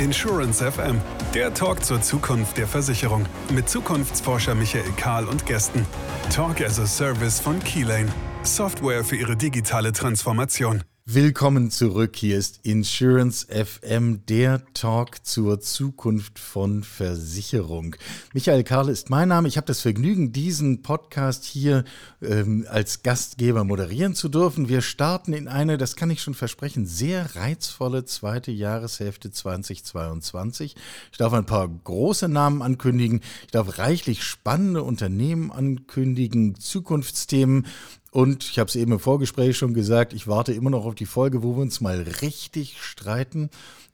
Insurance FM, der Talk zur Zukunft der Versicherung mit Zukunftsforscher Michael Kahl und Gästen. Talk as a Service von Keylane, Software für ihre digitale Transformation. Willkommen zurück. Hier ist Insurance FM, der Talk zur Zukunft von Versicherung. Michael Karl ist mein Name. Ich habe das Vergnügen, diesen Podcast hier ähm, als Gastgeber moderieren zu dürfen. Wir starten in eine, das kann ich schon versprechen, sehr reizvolle zweite Jahreshälfte 2022. Ich darf ein paar große Namen ankündigen. Ich darf reichlich spannende Unternehmen ankündigen, Zukunftsthemen. Und ich habe es eben im Vorgespräch schon gesagt, ich warte immer noch auf die Folge, wo wir uns mal richtig streiten.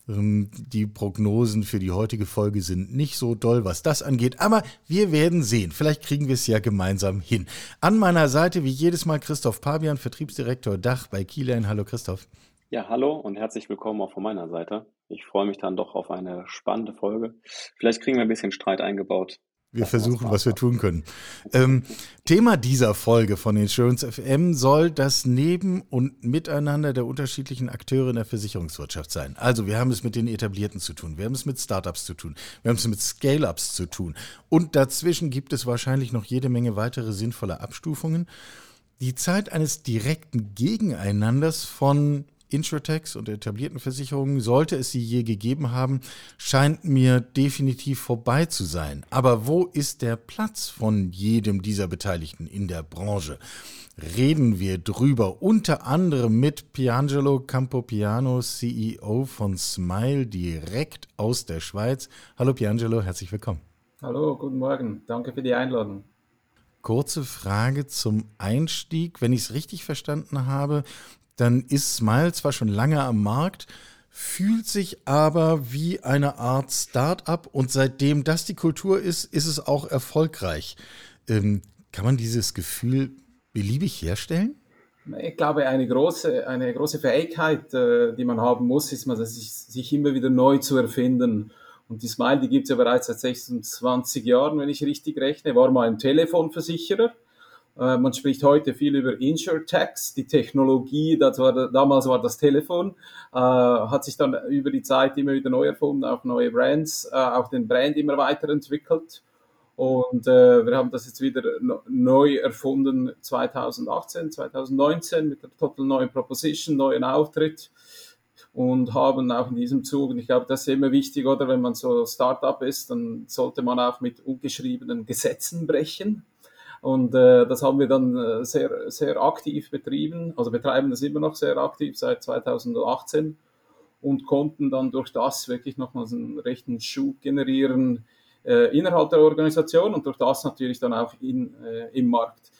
Ähm, die Prognosen für die heutige Folge sind nicht so doll, was das angeht, aber wir werden sehen. Vielleicht kriegen wir es ja gemeinsam hin. An meiner Seite, wie jedes Mal, Christoph Pabian, Vertriebsdirektor Dach bei Kielan. Hallo Christoph. Ja, hallo und herzlich willkommen auch von meiner Seite. Ich freue mich dann doch auf eine spannende Folge. Vielleicht kriegen wir ein bisschen Streit eingebaut. Wir versuchen, was wir tun können. Ähm, Thema dieser Folge von Insurance FM soll das Neben- und Miteinander der unterschiedlichen Akteure in der Versicherungswirtschaft sein. Also wir haben es mit den Etablierten zu tun, wir haben es mit Startups zu tun, wir haben es mit Scale-ups zu tun. Und dazwischen gibt es wahrscheinlich noch jede Menge weitere sinnvolle Abstufungen. Die Zeit eines direkten Gegeneinanders von Insurtechs und etablierten Versicherungen, sollte es sie je gegeben haben, scheint mir definitiv vorbei zu sein. Aber wo ist der Platz von jedem dieser Beteiligten in der Branche? Reden wir drüber, unter anderem mit Piangelo Campopiano, CEO von Smile, direkt aus der Schweiz. Hallo Piangelo, herzlich willkommen. Hallo, guten Morgen. Danke für die Einladung. Kurze Frage zum Einstieg. Wenn ich es richtig verstanden habe, dann ist Smile zwar schon lange am Markt, fühlt sich aber wie eine Art Start-up und seitdem das die Kultur ist, ist es auch erfolgreich. Ähm, kann man dieses Gefühl beliebig herstellen? Ich glaube, eine große, eine große Fähigkeit, äh, die man haben muss, ist, man, sich, sich immer wieder neu zu erfinden. Und die Smile, die gibt es ja bereits seit 26 Jahren, wenn ich richtig rechne, war mal ein Telefonversicherer man spricht heute viel über InsurTechs, die Technologie, das war, damals war das Telefon, äh, hat sich dann über die Zeit immer wieder neu erfunden, auch neue Brands, äh, auch den Brand immer weiterentwickelt. Und äh, wir haben das jetzt wieder neu erfunden 2018, 2019 mit der total neuen Proposition, neuen Auftritt und haben auch in diesem Zug, und ich glaube, das ist immer wichtig, oder wenn man so Startup ist, dann sollte man auch mit ungeschriebenen Gesetzen brechen. Und äh, das haben wir dann äh, sehr, sehr aktiv betrieben, also betreiben das immer noch sehr aktiv seit 2018 und konnten dann durch das wirklich nochmals einen rechten Schub generieren äh, innerhalb der Organisation und durch das natürlich dann auch in, äh, im Markt.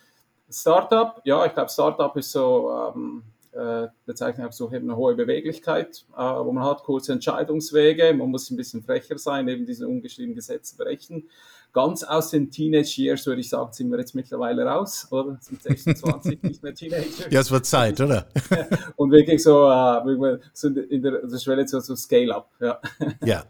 Startup, ja, ich glaube, Startup ist so, ähm, äh, bezeichnet auch so eben eine hohe Beweglichkeit, äh, wo man hat kurze Entscheidungswege, man muss ein bisschen frecher sein, eben diese ungeschriebenen Gesetze berechnen ganz aus den Teenage Years, würde ich sagen, sind wir jetzt mittlerweile raus, oder? Sind 26 nicht mehr Teenager. Ja, es wird Zeit, oder? Und wirklich so, äh, sind in der, der Schwelle so, so Scale-up, ja. Ja.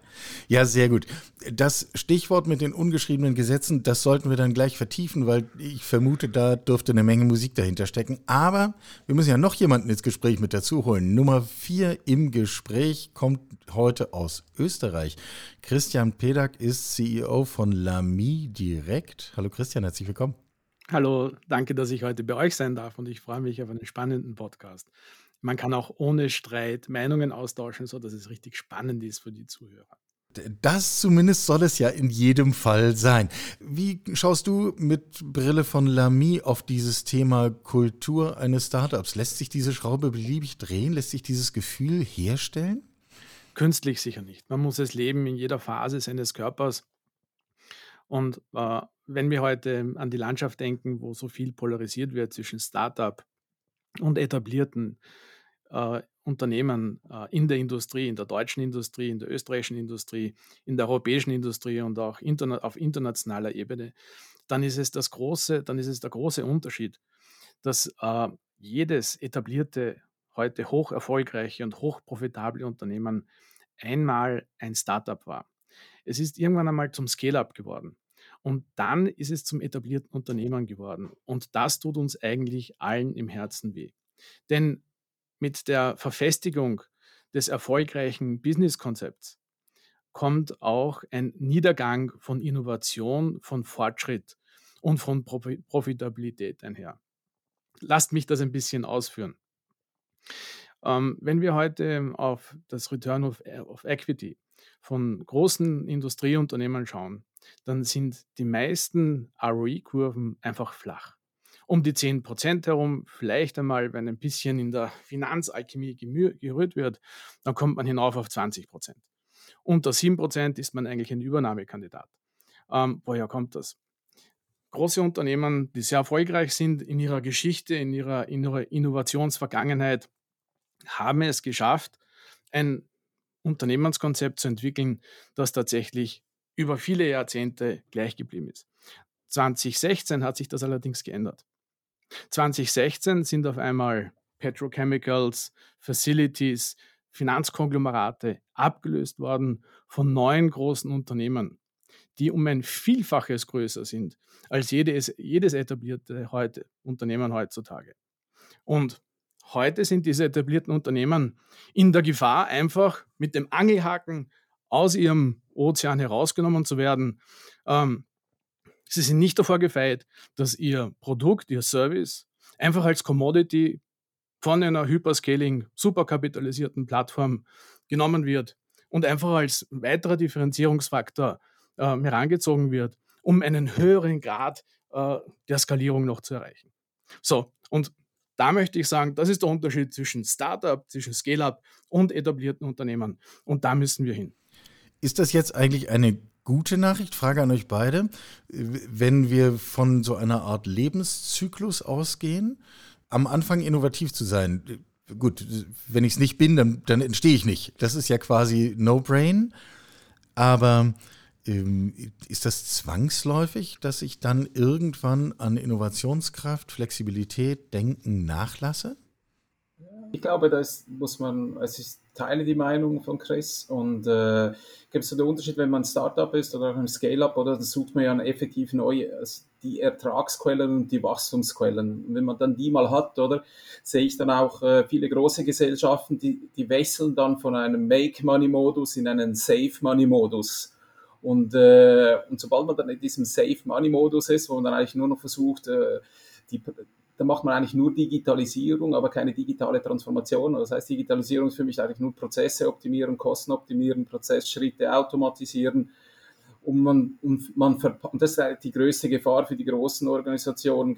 Ja, sehr gut. Das Stichwort mit den ungeschriebenen Gesetzen, das sollten wir dann gleich vertiefen, weil ich vermute, da dürfte eine Menge Musik dahinter stecken. Aber wir müssen ja noch jemanden ins Gespräch mit dazu holen. Nummer vier im Gespräch kommt heute aus Österreich. Christian Pedak ist CEO von Lamy Direkt. Hallo Christian, herzlich willkommen. Hallo, danke, dass ich heute bei euch sein darf und ich freue mich auf einen spannenden Podcast. Man kann auch ohne Streit Meinungen austauschen, sodass es richtig spannend ist für die Zuhörer. Das zumindest soll es ja in jedem Fall sein. Wie schaust du mit Brille von Lamy auf dieses Thema Kultur eines Startups? Lässt sich diese Schraube beliebig drehen? Lässt sich dieses Gefühl herstellen? Künstlich sicher nicht. Man muss es leben in jeder Phase seines Körpers. Und äh, wenn wir heute an die Landschaft denken, wo so viel polarisiert wird zwischen Startup und etablierten äh, Unternehmen äh, in der Industrie, in der deutschen Industrie, in der österreichischen Industrie, in der europäischen Industrie und auch interna auf internationaler Ebene, dann ist es das große, dann ist es der große Unterschied, dass äh, jedes etablierte heute hoch erfolgreiche und hoch profitable Unternehmen einmal ein Startup war. Es ist irgendwann einmal zum Scale-up geworden. Und dann ist es zum etablierten Unternehmen geworden. Und das tut uns eigentlich allen im Herzen weh. Denn mit der Verfestigung des erfolgreichen Business-Konzepts kommt auch ein Niedergang von Innovation, von Fortschritt und von Profitabilität einher. Lasst mich das ein bisschen ausführen. Ähm, wenn wir heute auf das Return of, of Equity von großen Industrieunternehmen schauen, dann sind die meisten ROI-Kurven einfach flach. Um die 10% herum, vielleicht einmal, wenn ein bisschen in der Finanzalchemie gerührt wird, dann kommt man hinauf auf 20%. Unter 7% ist man eigentlich ein Übernahmekandidat. Ähm, woher kommt das? Große Unternehmen, die sehr erfolgreich sind in ihrer Geschichte, in ihrer, in ihrer Innovationsvergangenheit, haben es geschafft, ein Unternehmenskonzept zu entwickeln, das tatsächlich über viele Jahrzehnte gleich geblieben ist. 2016 hat sich das allerdings geändert. 2016 sind auf einmal Petrochemicals, Facilities, Finanzkonglomerate abgelöst worden von neuen großen Unternehmen, die um ein Vielfaches größer sind als jedes, jedes etablierte heute, Unternehmen heutzutage. Und heute sind diese etablierten Unternehmen in der Gefahr, einfach mit dem Angelhaken aus ihrem Ozean herausgenommen zu werden. Ähm, sie sind nicht davor gefeit, dass ihr Produkt, ihr Service einfach als Commodity von einer Hyperscaling, superkapitalisierten Plattform genommen wird und einfach als weiterer Differenzierungsfaktor äh, herangezogen wird, um einen höheren Grad äh, der Skalierung noch zu erreichen. So, und da möchte ich sagen, das ist der Unterschied zwischen Startup, zwischen Scale-up und etablierten Unternehmen. Und da müssen wir hin. Ist das jetzt eigentlich eine gute Nachricht? Frage an euch beide. Wenn wir von so einer Art Lebenszyklus ausgehen, am Anfang innovativ zu sein. Gut, wenn ich es nicht bin, dann, dann entstehe ich nicht. Das ist ja quasi No-Brain. Aber ist das zwangsläufig, dass ich dann irgendwann an Innovationskraft, Flexibilität, Denken nachlasse? Ich glaube, da muss man, es ist teile die Meinung von Chris und äh, gibt es so den Unterschied, wenn man ein Startup ist oder ein Scale-up oder dann sucht man ja effektiv neue, also die Ertragsquellen und die Wachstumsquellen. Und wenn man dann die mal hat, oder sehe ich dann auch äh, viele große Gesellschaften, die, die wechseln dann von einem Make-Money-Modus in einen Save-Money-Modus. Und, äh, und sobald man dann in diesem Save-Money-Modus ist, wo man dann eigentlich nur noch versucht, äh, die, da macht man eigentlich nur Digitalisierung, aber keine digitale Transformation. Das heißt, Digitalisierung ist für mich eigentlich nur Prozesse optimieren, Kosten optimieren, Prozessschritte automatisieren. Und, man, und, man und das ist die größte Gefahr für die großen Organisationen,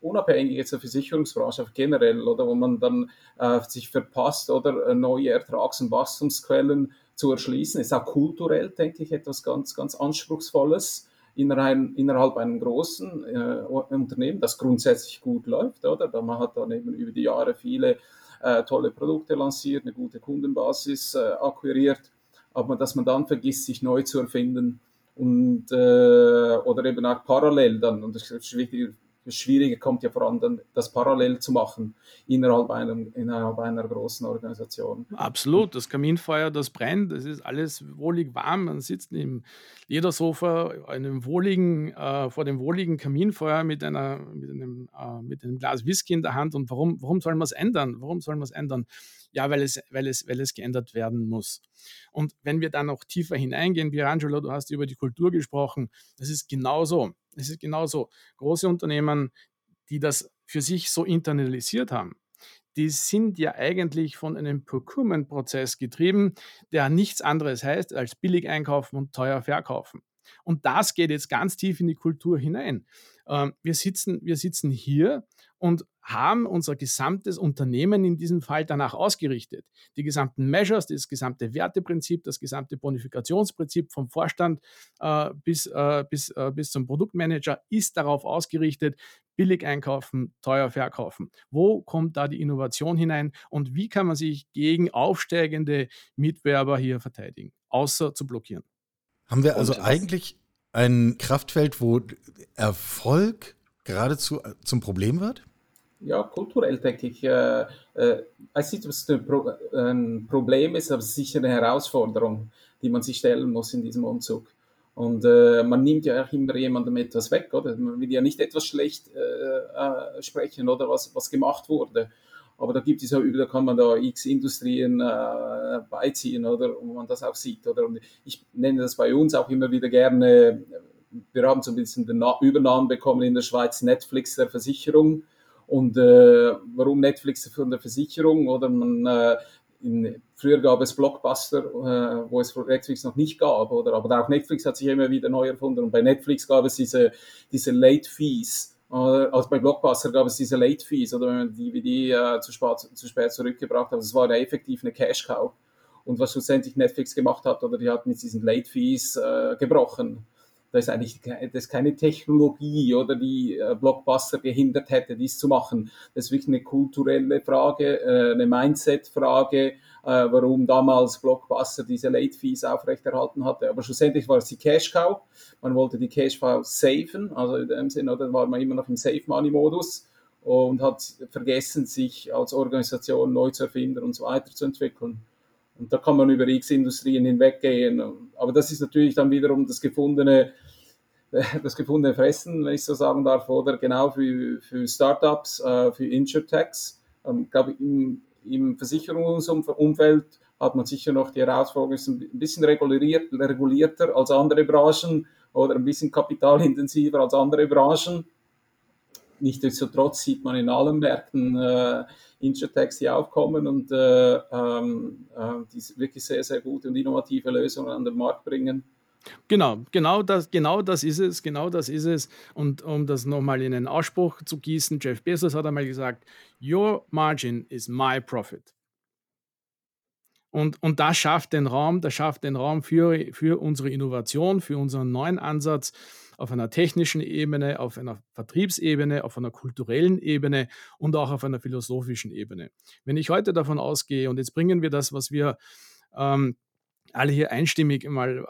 unabhängig jetzt der Versicherungsbranche, generell, oder wo man dann äh, sich verpasst oder äh, neue Ertrags- und Wachstumsquellen zu erschließen. Ist auch kulturell, denke ich, etwas ganz, ganz Anspruchsvolles innerhalb, einem großen äh, Unternehmen, das grundsätzlich gut läuft, oder? Man hat dann eben über die Jahre viele äh, tolle Produkte lanciert, eine gute Kundenbasis äh, akquiriert, aber dass man dann vergisst, sich neu zu erfinden und äh, oder eben auch parallel dann, und das ist wichtig, das Schwierige kommt ja vor allem dann, das parallel zu machen innerhalb, einem, innerhalb einer großen Organisation. Absolut, das Kaminfeuer, das brennt, das ist alles wohlig warm. Man sitzt im Ledersofa einem wohligen, äh, vor dem wohligen Kaminfeuer mit, einer, mit, einem, äh, mit einem Glas Whisky in der Hand. Und warum, warum soll man es ändern? Warum soll man es ändern? Ja, weil es, weil, es, weil es geändert werden muss. Und wenn wir dann noch tiefer hineingehen, Pirangelo, du hast über die Kultur gesprochen, das ist genauso. Es ist genauso. Große Unternehmen, die das für sich so internalisiert haben, die sind ja eigentlich von einem Procurement-Prozess getrieben, der nichts anderes heißt als billig einkaufen und teuer verkaufen. Und das geht jetzt ganz tief in die Kultur hinein. Ähm, wir sitzen, wir sitzen hier und haben unser gesamtes Unternehmen in diesem Fall danach ausgerichtet. Die gesamten Measures, das gesamte Werteprinzip, das gesamte Bonifikationsprinzip vom Vorstand äh, bis, äh, bis, äh, bis zum Produktmanager ist darauf ausgerichtet, billig einkaufen, teuer verkaufen. Wo kommt da die Innovation hinein und wie kann man sich gegen aufsteigende Mitwerber hier verteidigen, außer zu blockieren? Haben wir also eigentlich ein Kraftfeld, wo Erfolg geradezu zum Problem wird? Ja, kulturell denke ich, äh, äh, es ein, Pro ein, Problem ist, aber ist sicher eine Herausforderung, die man sich stellen muss in diesem Umzug. Und äh, man nimmt ja auch immer jemandem etwas weg, oder? Man will ja nicht etwas schlecht äh, äh, sprechen oder was, was gemacht wurde. aber da gibt es ja, da kann man da x Industrien äh, beiziehen, oder, wo man das auch sieht, oder? Und ich nenne das bei uns auch immer wieder gerne, wir haben so ein bisschen den Übernahmen bekommen in der Schweiz, Netflix der Versicherung. Und äh, warum Netflix von der Versicherung? Oder man, äh, in, früher gab es Blockbuster, äh, wo es Netflix noch nicht gab, oder? Aber auch Netflix hat sich immer wieder neu erfunden. Und bei Netflix gab es diese, diese Late Fees also bei Blockbuster gab es diese Late Fees oder wenn man die DVD äh, zu, spät, zu spät zurückgebracht hat. Es war ja effektiv eine Cash Cow. Und was schlussendlich Netflix gemacht hat, oder die hat mit diesen Late Fees äh, gebrochen. Da ist eigentlich das ist keine Technologie oder die äh, Blockbuster gehindert hätte, dies zu machen. Das ist wirklich eine kulturelle Frage, äh, eine Mindset-Frage, äh, warum damals Blockbuster diese Late Fees aufrechterhalten hatte. Aber schlussendlich war es die Cash Cow. Man wollte die Cash Cow safen, also in dem Sinne, oder war man immer noch im Safe Money Modus und hat vergessen, sich als Organisation neu zu erfinden und so weiterzuentwickeln. Und da kann man über X-Industrien hinweggehen. Aber das ist natürlich dann wiederum das gefundene, das gefundene Fressen, wenn ich so sagen darf, oder genau für, für Startups, äh, für Insurtechs. Ich ähm, glaube, im, im Versicherungsumfeld hat man sicher noch die Herausforderung, ist ein bisschen reguliert, regulierter als andere Branchen oder ein bisschen kapitalintensiver als andere Branchen. Nichtsdestotrotz sieht man in allen Märkten äh, Insurtechs, die aufkommen und äh, ähm, äh, die wirklich sehr, sehr gute und innovative Lösungen an den Markt bringen. Genau, genau das, genau das ist es, genau das ist es. Und um das nochmal in einen Ausspruch zu gießen, Jeff Bezos hat einmal gesagt, Your margin is my profit. Und, und das schafft den Raum, das schafft den Raum für, für unsere Innovation, für unseren neuen Ansatz auf einer technischen Ebene, auf einer Vertriebsebene, auf einer kulturellen Ebene und auch auf einer philosophischen Ebene. Wenn ich heute davon ausgehe, und jetzt bringen wir das, was wir ähm, alle hier einstimmig mal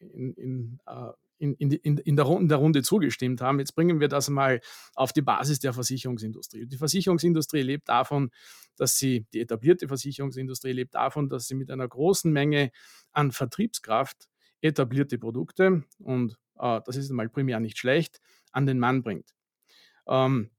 äh, in, in, äh, in, in, in, der, in, der, Runde zugestimmt haben. Jetzt bringen wir das mal auf die Basis der Versicherungsindustrie. Die Versicherungsindustrie lebt davon, dass sie, die etablierte Versicherungsindustrie lebt davon, dass sie mit einer großen Menge an Vertriebskraft etablierte Produkte, und äh, das ist mal primär nicht schlecht, an den Mann bringt. Ähm,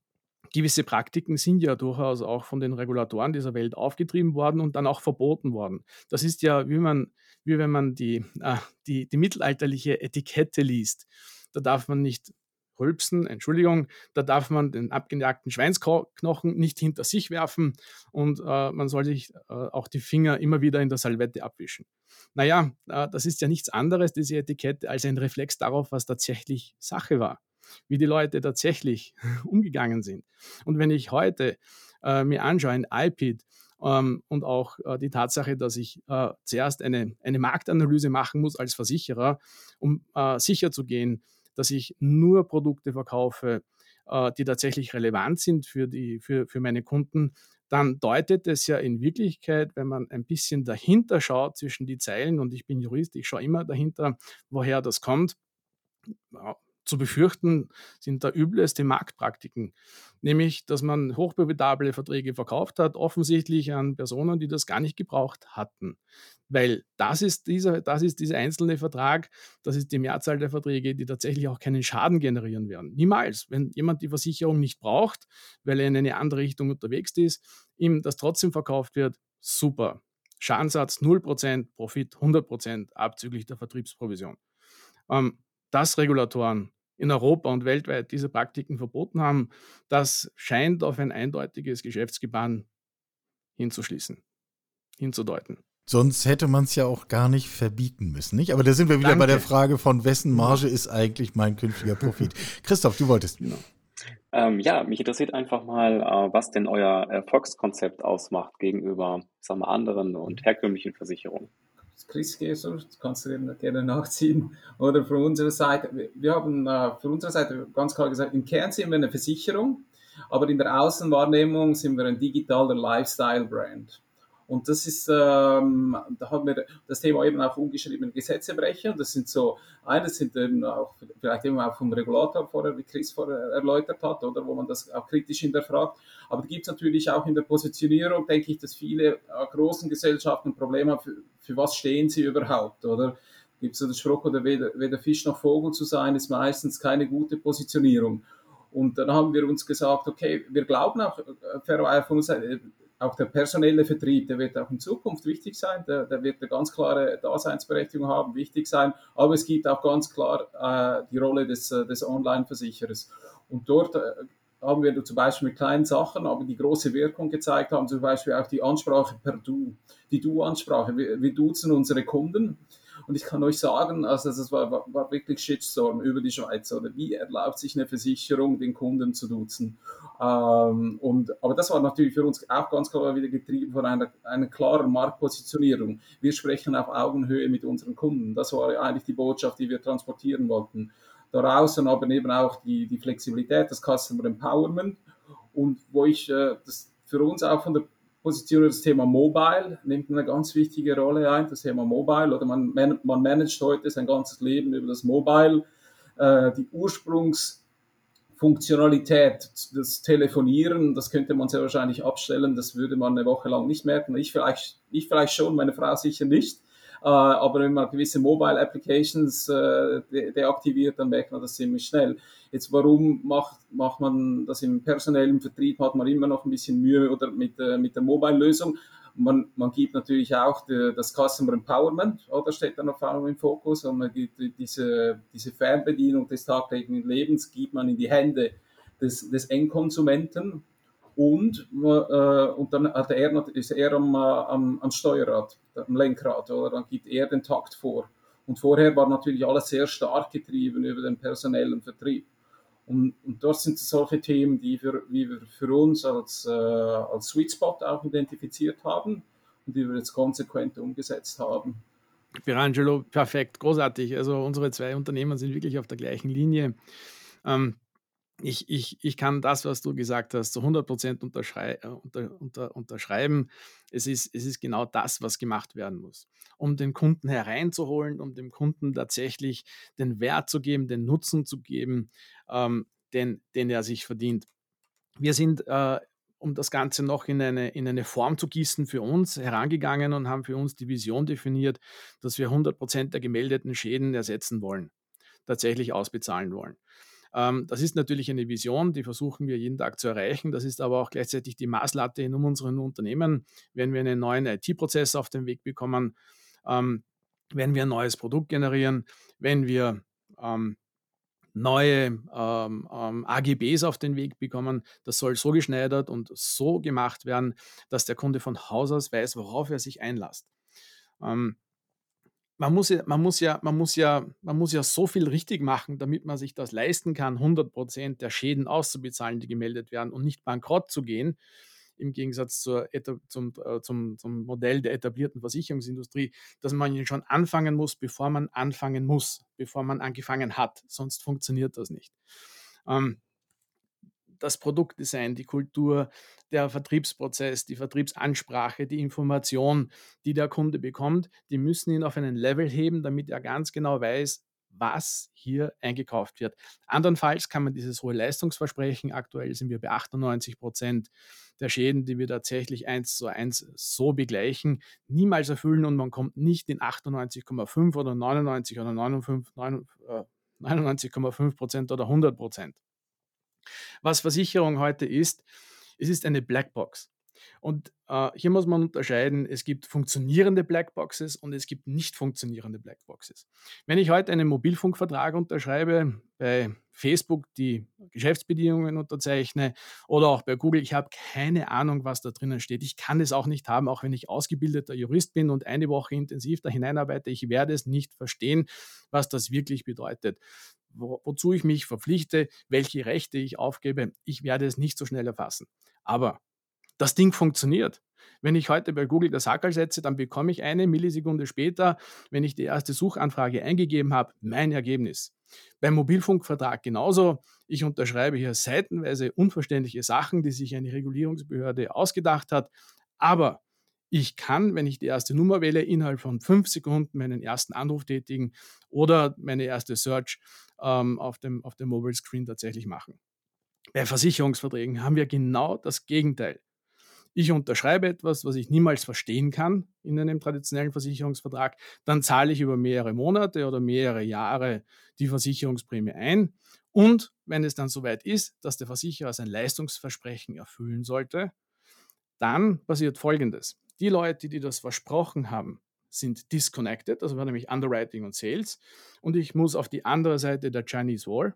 gewisse Praktiken sind ja durchaus auch von den Regulatoren dieser Welt aufgetrieben worden und dann auch verboten worden. Das ist ja, wie, man, wie wenn man die, äh, die, die mittelalterliche Etikette liest. Da darf man nicht rülpsen, Entschuldigung, da darf man den abgejagten Schweinsknochen nicht hinter sich werfen und äh, man soll sich äh, auch die Finger immer wieder in der Salvette abwischen. Naja, äh, das ist ja nichts anderes, diese Etikette, als ein Reflex darauf, was tatsächlich Sache war wie die Leute tatsächlich umgegangen sind. Und wenn ich heute äh, mir anschaue, ein iPad, ähm, und auch äh, die Tatsache, dass ich äh, zuerst eine, eine Marktanalyse machen muss als Versicherer, um äh, sicherzugehen, dass ich nur Produkte verkaufe, äh, die tatsächlich relevant sind für, die, für, für meine Kunden, dann deutet es ja in Wirklichkeit, wenn man ein bisschen dahinter schaut zwischen die Zeilen, und ich bin Jurist, ich schaue immer dahinter, woher das kommt, zu befürchten sind da übelste Marktpraktiken, nämlich dass man hochprofitable Verträge verkauft hat, offensichtlich an Personen, die das gar nicht gebraucht hatten. Weil das ist dieser, das ist dieser einzelne Vertrag, das ist die Mehrzahl der Verträge, die tatsächlich auch keinen Schaden generieren werden. Niemals. Wenn jemand die Versicherung nicht braucht, weil er in eine andere Richtung unterwegs ist, ihm das trotzdem verkauft wird, super. Schadensatz 0%, Profit 100% abzüglich der Vertriebsprovision. Ähm, dass Regulatoren in Europa und weltweit diese Praktiken verboten haben, das scheint auf ein eindeutiges Geschäftsgebaren hinzuschließen, hinzudeuten. Sonst hätte man es ja auch gar nicht verbieten müssen, nicht? Aber da sind wir wieder Danke. bei der Frage von wessen Marge ist eigentlich mein künftiger Profit. Christoph, du wolltest. Genau. Ähm, ja, mich interessiert einfach mal, äh, was denn euer Erfolgskonzept ausmacht gegenüber sagen wir, anderen und herkömmlichen Versicherungen. Chris das kannst du gerne nachziehen. Oder von unserer Seite, wir haben äh, von unserer Seite ganz klar gesagt, im Kern sind wir eine Versicherung, aber in der Außenwahrnehmung sind wir ein digitaler Lifestyle-Brand. Und das ist, ähm, da haben wir das Thema eben auch ungeschriebene Gesetze brechen. Das sind so, eines sind eben auch, vielleicht eben auch vom Regulator vorher, wie Chris vorher erläutert hat, oder wo man das auch kritisch hinterfragt. Aber da gibt es natürlich auch in der Positionierung, denke ich, dass viele äh, großen Gesellschaften ein Problem haben, für, für was stehen sie überhaupt, oder? Gibt es so den Spruch, oder weder, weder Fisch noch Vogel zu sein, ist meistens keine gute Positionierung. Und dann haben wir uns gesagt, okay, wir glauben auch, äh, von uns, auch der personelle Vertrieb, der wird auch in Zukunft wichtig sein, der, der wird eine ganz klare Daseinsberechtigung haben, wichtig sein, aber es gibt auch ganz klar äh, die Rolle des, äh, des Online-Versicherers. Und dort äh, haben wir zum Beispiel mit kleinen Sachen, aber die große Wirkung gezeigt haben, zum Beispiel auch die Ansprache per Du, die Du-Ansprache. Wir, wir duzen unsere Kunden und ich kann euch sagen, also das war, war, war wirklich Shitstorm über die Schweiz. Oder wie erlaubt sich eine Versicherung, den Kunden zu duzen? Ähm, und, aber das war natürlich für uns auch ganz klar wieder getrieben von einer, einer klaren Marktpositionierung. Wir sprechen auf Augenhöhe mit unseren Kunden. Das war eigentlich die Botschaft, die wir transportieren wollten. Daraus und aber eben auch die, die Flexibilität, das Customer Empowerment und wo ich äh, das für uns auch von der Position das Thema Mobile nimmt eine ganz wichtige Rolle ein, das Thema Mobile oder man, man managt heute sein ganzes Leben über das Mobile. Äh, die Ursprungsfunktionalität, das Telefonieren, das könnte man sehr wahrscheinlich abstellen, das würde man eine Woche lang nicht merken. Ich vielleicht, ich vielleicht schon, meine Frau sicher nicht. Äh, aber wenn man gewisse Mobile Applications äh, de deaktiviert, dann merkt man das ziemlich schnell. Jetzt, warum macht, macht man das im personellen Vertrieb? Hat man immer noch ein bisschen Mühe oder mit, äh, mit der Mobile-Lösung? Man, man gibt natürlich auch die, das Customer Empowerment, oder steht dann auf einmal im Fokus, und man gibt diese, diese Fernbedienung des tagtäglichen Lebens, gibt man in die Hände des, des Endkonsumenten und, äh, und dann hat er, ist er am, äh, am, am Steuerrad, am Lenkrad, oder? Dann gibt er den Takt vor. Und vorher war natürlich alles sehr stark getrieben über den personellen Vertrieb. Und, und dort sind solche Themen, die wir, wie wir für uns als, äh, als Sweet Spot auch identifiziert haben und die wir jetzt konsequent umgesetzt haben. Pirangelo, perfekt, großartig. Also unsere zwei Unternehmen sind wirklich auf der gleichen Linie. Ähm, ich, ich, ich kann das, was du gesagt hast, zu 100 Prozent unterschrei äh, unter, unter, unterschreiben. Es ist, es ist genau das, was gemacht werden muss. Um den Kunden hereinzuholen, um dem Kunden tatsächlich den Wert zu geben, den Nutzen zu geben, ähm, den, den er sich verdient. Wir sind, äh, um das Ganze noch in eine, in eine Form zu gießen, für uns herangegangen und haben für uns die Vision definiert, dass wir 100 Prozent der gemeldeten Schäden ersetzen wollen, tatsächlich ausbezahlen wollen. Ähm, das ist natürlich eine Vision, die versuchen wir jeden Tag zu erreichen. Das ist aber auch gleichzeitig die Maßlatte in unseren Unternehmen. Wenn wir einen neuen IT-Prozess auf den Weg bekommen, ähm, wenn wir ein neues Produkt generieren, wenn wir ähm, neue ähm, ähm, AGBs auf den Weg bekommen. Das soll so geschneidert und so gemacht werden, dass der Kunde von Haus aus weiß, worauf er sich einlässt. Ähm, man muss ja, man muss ja, man muss ja, man muss ja so viel richtig machen, damit man sich das leisten kann, 100 Prozent der Schäden auszubezahlen, die gemeldet werden und nicht bankrott zu gehen. Im Gegensatz zur, zum, äh, zum, zum Modell der etablierten Versicherungsindustrie, dass man schon anfangen muss, bevor man anfangen muss, bevor man angefangen hat. Sonst funktioniert das nicht. Ähm, das Produktdesign, die Kultur, der Vertriebsprozess, die Vertriebsansprache, die Information, die der Kunde bekommt, die müssen ihn auf einen Level heben, damit er ganz genau weiß, was hier eingekauft wird. Andernfalls kann man dieses hohe Leistungsversprechen, aktuell sind wir bei 98 Prozent der Schäden, die wir tatsächlich eins zu eins so begleichen, niemals erfüllen und man kommt nicht in 98,5 oder 99 oder 99,5 äh, Prozent oder 100 Prozent. Was Versicherung heute ist, es ist eine Blackbox. Und äh, hier muss man unterscheiden, es gibt funktionierende Blackboxes und es gibt nicht funktionierende Blackboxes. Wenn ich heute einen Mobilfunkvertrag unterschreibe, bei Facebook die Geschäftsbedingungen unterzeichne oder auch bei Google, ich habe keine Ahnung, was da drinnen steht. Ich kann es auch nicht haben, auch wenn ich ausgebildeter Jurist bin und eine Woche intensiv da hineinarbeite. Ich werde es nicht verstehen, was das wirklich bedeutet wo, wozu ich mich verpflichte, welche Rechte ich aufgebe. Ich werde es nicht so schnell erfassen. Aber das Ding funktioniert. Wenn ich heute bei Google das Hackerl setze, dann bekomme ich eine Millisekunde später, wenn ich die erste Suchanfrage eingegeben habe, mein Ergebnis. Beim Mobilfunkvertrag genauso. Ich unterschreibe hier seitenweise unverständliche Sachen, die sich eine Regulierungsbehörde ausgedacht hat. Aber ich kann, wenn ich die erste Nummer wähle, innerhalb von fünf Sekunden meinen ersten Anruf tätigen oder meine erste Search ähm, auf, dem, auf dem Mobile Screen tatsächlich machen. Bei Versicherungsverträgen haben wir genau das Gegenteil. Ich unterschreibe etwas, was ich niemals verstehen kann in einem traditionellen Versicherungsvertrag, dann zahle ich über mehrere Monate oder mehrere Jahre die Versicherungsprämie ein. Und wenn es dann soweit ist, dass der Versicherer sein Leistungsversprechen erfüllen sollte, dann passiert Folgendes. Die Leute, die das versprochen haben, sind disconnected, also war nämlich Underwriting und Sales. Und ich muss auf die andere Seite der Chinese Wall